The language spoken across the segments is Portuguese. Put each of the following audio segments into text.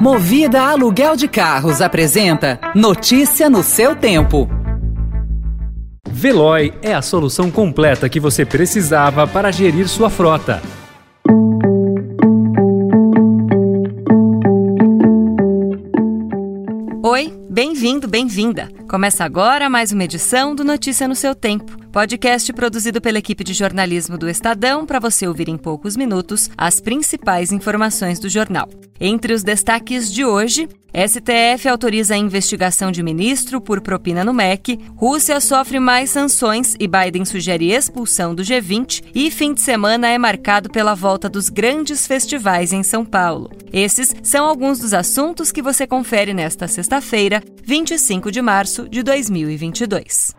Movida Aluguel de Carros apresenta Notícia no seu tempo. Veloy é a solução completa que você precisava para gerir sua frota. Oi, bem-vindo, bem-vinda. Começa agora mais uma edição do Notícia no seu tempo, podcast produzido pela equipe de jornalismo do Estadão para você ouvir em poucos minutos as principais informações do jornal. Entre os destaques de hoje, STF autoriza a investigação de ministro por propina no MEC, Rússia sofre mais sanções e Biden sugere expulsão do G20 e fim de semana é marcado pela volta dos grandes festivais em São Paulo. Esses são alguns dos assuntos que você confere nesta sexta-feira, 25 de março de 2022.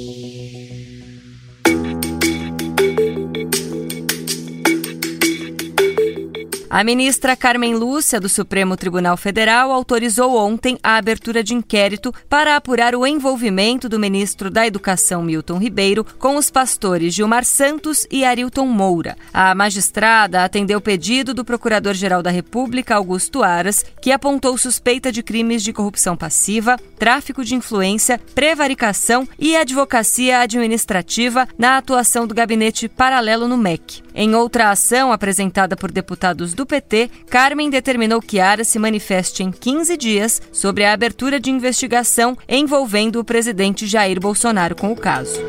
A ministra Carmen Lúcia, do Supremo Tribunal Federal, autorizou ontem a abertura de inquérito para apurar o envolvimento do ministro da Educação, Milton Ribeiro, com os pastores Gilmar Santos e Arilton Moura. A magistrada atendeu o pedido do Procurador-Geral da República, Augusto Aras, que apontou suspeita de crimes de corrupção passiva, tráfico de influência, prevaricação e advocacia administrativa na atuação do gabinete paralelo no MEC. Em outra ação apresentada por deputados do PT, Carmen determinou que Ara se manifeste em 15 dias sobre a abertura de investigação envolvendo o presidente Jair Bolsonaro com o caso.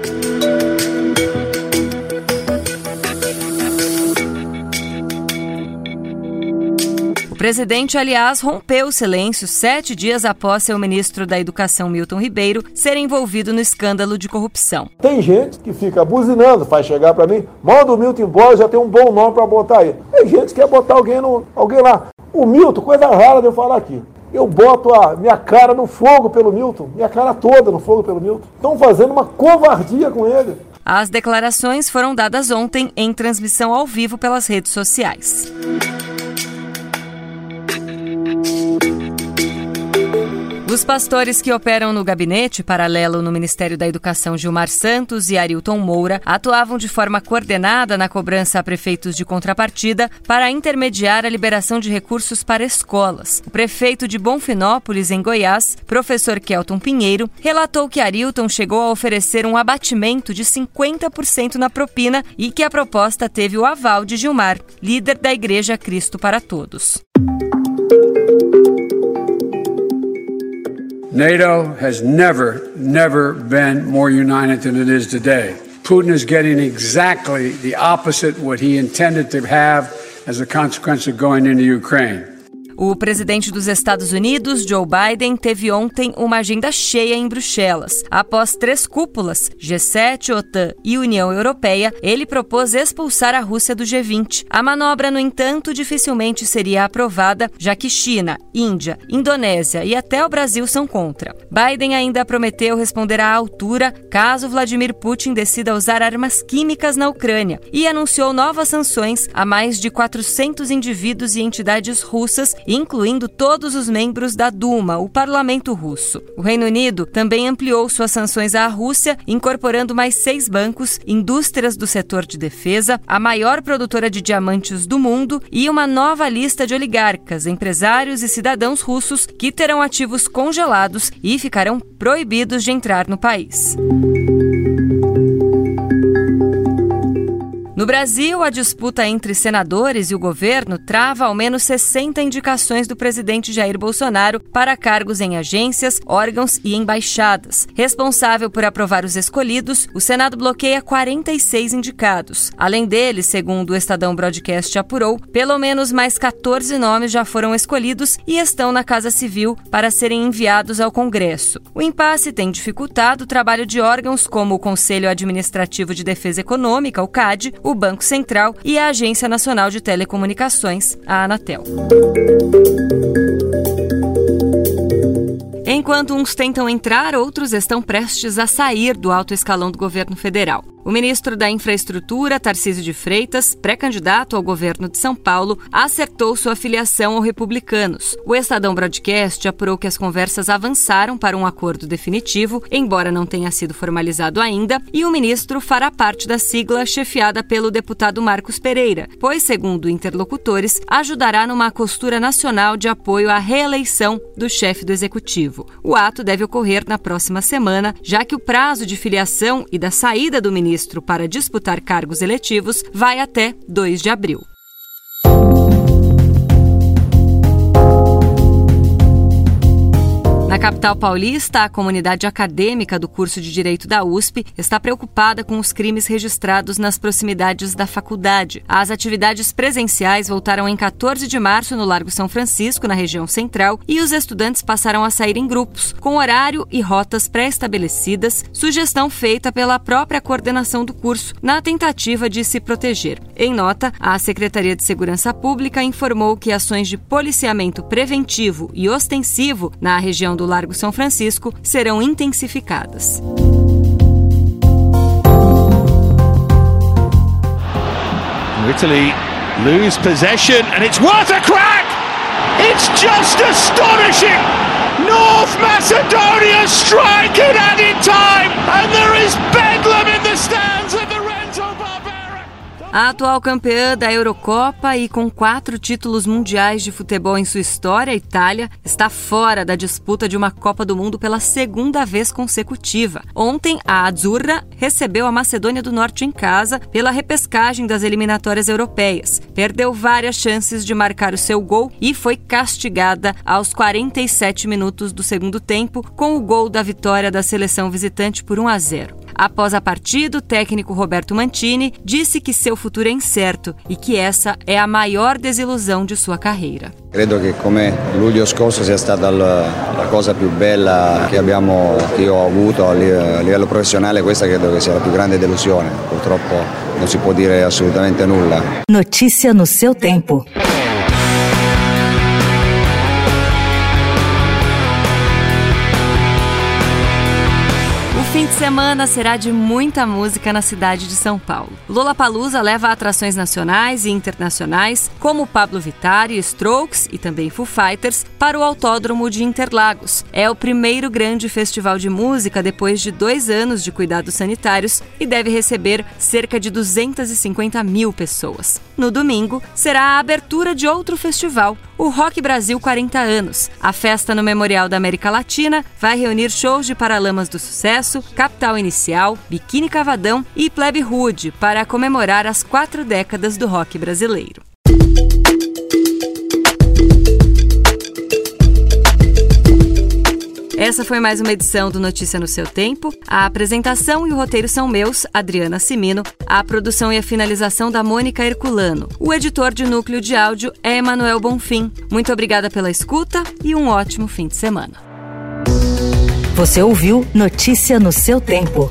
Presidente, aliás, rompeu o silêncio sete dias após seu ministro da Educação, Milton Ribeiro, ser envolvido no escândalo de corrupção. Tem gente que fica buzinando, faz chegar para mim, manda o Milton embora, já tem um bom nome para botar aí. Tem gente que quer botar alguém, no, alguém lá. O Milton, coisa rara de eu falar aqui. Eu boto a minha cara no fogo pelo Milton, minha cara toda no fogo pelo Milton. Estão fazendo uma covardia com ele. As declarações foram dadas ontem em transmissão ao vivo pelas redes sociais. Os pastores que operam no gabinete paralelo no Ministério da Educação Gilmar Santos e Arilton Moura atuavam de forma coordenada na cobrança a prefeitos de contrapartida para intermediar a liberação de recursos para escolas. O prefeito de Bonfinópolis, em Goiás, professor Kelton Pinheiro, relatou que Arilton chegou a oferecer um abatimento de 50% na propina e que a proposta teve o aval de Gilmar, líder da Igreja Cristo para Todos. NATO has never, never been more united than it is today. Putin is getting exactly the opposite what he intended to have as a consequence of going into Ukraine. O presidente dos Estados Unidos, Joe Biden, teve ontem uma agenda cheia em Bruxelas. Após três cúpulas, G7, OTAN e União Europeia, ele propôs expulsar a Rússia do G20. A manobra, no entanto, dificilmente seria aprovada, já que China, Índia, Indonésia e até o Brasil são contra. Biden ainda prometeu responder à altura caso Vladimir Putin decida usar armas químicas na Ucrânia e anunciou novas sanções a mais de 400 indivíduos e entidades russas incluindo todos os membros da Duma, o parlamento russo. O Reino Unido também ampliou suas sanções à Rússia, incorporando mais seis bancos, indústrias do setor de defesa, a maior produtora de diamantes do mundo e uma nova lista de oligarcas, empresários e cidadãos russos que terão ativos congelados e ficarão proibidos de entrar no país. No Brasil, a disputa entre senadores e o governo trava ao menos 60 indicações do presidente Jair Bolsonaro para cargos em agências, órgãos e embaixadas. Responsável por aprovar os escolhidos, o Senado bloqueia 46 indicados. Além deles, segundo o Estadão Broadcast apurou, pelo menos mais 14 nomes já foram escolhidos e estão na Casa Civil para serem enviados ao Congresso. O impasse tem dificultado o trabalho de órgãos como o Conselho Administrativo de Defesa Econômica, o CAD, o o Banco Central e a Agência Nacional de Telecomunicações, a Anatel. Enquanto uns tentam entrar, outros estão prestes a sair do alto escalão do governo federal. O ministro da Infraestrutura, Tarcísio de Freitas, pré-candidato ao governo de São Paulo, acertou sua filiação ao Republicanos. O Estadão Broadcast apurou que as conversas avançaram para um acordo definitivo, embora não tenha sido formalizado ainda, e o ministro fará parte da sigla chefiada pelo deputado Marcos Pereira, pois, segundo interlocutores, ajudará numa costura nacional de apoio à reeleição do chefe do executivo. O ato deve ocorrer na próxima semana, já que o prazo de filiação e da saída do ministro ministro para disputar cargos eletivos vai até 2 de abril. Na capital paulista, a comunidade acadêmica do curso de Direito da USP está preocupada com os crimes registrados nas proximidades da faculdade. As atividades presenciais voltaram em 14 de março no Largo São Francisco, na região central, e os estudantes passaram a sair em grupos, com horário e rotas pré-estabelecidas, sugestão feita pela própria coordenação do curso, na tentativa de se proteger. Em nota, a Secretaria de Segurança Pública informou que ações de policiamento preventivo e ostensivo na região do do Largo São Francisco serão intensificadas. Italy lose possession and it's what a crack! It's just astonishing! North Macedonia strike it added time and there is bedlam in the stands a atual campeã da Eurocopa e com quatro títulos mundiais de futebol em sua história, a Itália, está fora da disputa de uma Copa do Mundo pela segunda vez consecutiva. Ontem, a Azzurra recebeu a Macedônia do Norte em casa pela repescagem das eliminatórias europeias. Perdeu várias chances de marcar o seu gol e foi castigada aos 47 minutos do segundo tempo com o gol da vitória da seleção visitante por 1 a 0. Após a partida, o técnico Roberto Mantini disse que seu futuro é incerto e que essa é a maior desilusão de sua carreira. Credo che come luglio scorso sia stata la cosa più bella che, abbiamo, che io ho avuto a livello professionale, questa credo che sia la più grande delusione. Purtroppo non si può dire assolutamente nulla. Notícia no seu tempo. De semana será de muita música na cidade de São Paulo. Lola Palusa leva atrações nacionais e internacionais, como Pablo Vittar Strokes e também Foo Fighters, para o Autódromo de Interlagos. É o primeiro grande festival de música depois de dois anos de cuidados sanitários e deve receber cerca de 250 mil pessoas. No domingo, será a abertura de outro festival, o Rock Brasil 40 anos. A festa no Memorial da América Latina vai reunir shows de Paralamas do Sucesso, Capital Inicial, Biquíni Cavadão e Plebe Rude para comemorar as quatro décadas do rock brasileiro. Essa foi mais uma edição do Notícia no seu tempo. A apresentação e o roteiro são meus, Adriana Simino. A produção e a finalização da Mônica Herculano. O editor de núcleo de áudio é Emanuel Bonfim. Muito obrigada pela escuta e um ótimo fim de semana. Você ouviu Notícia no seu tempo.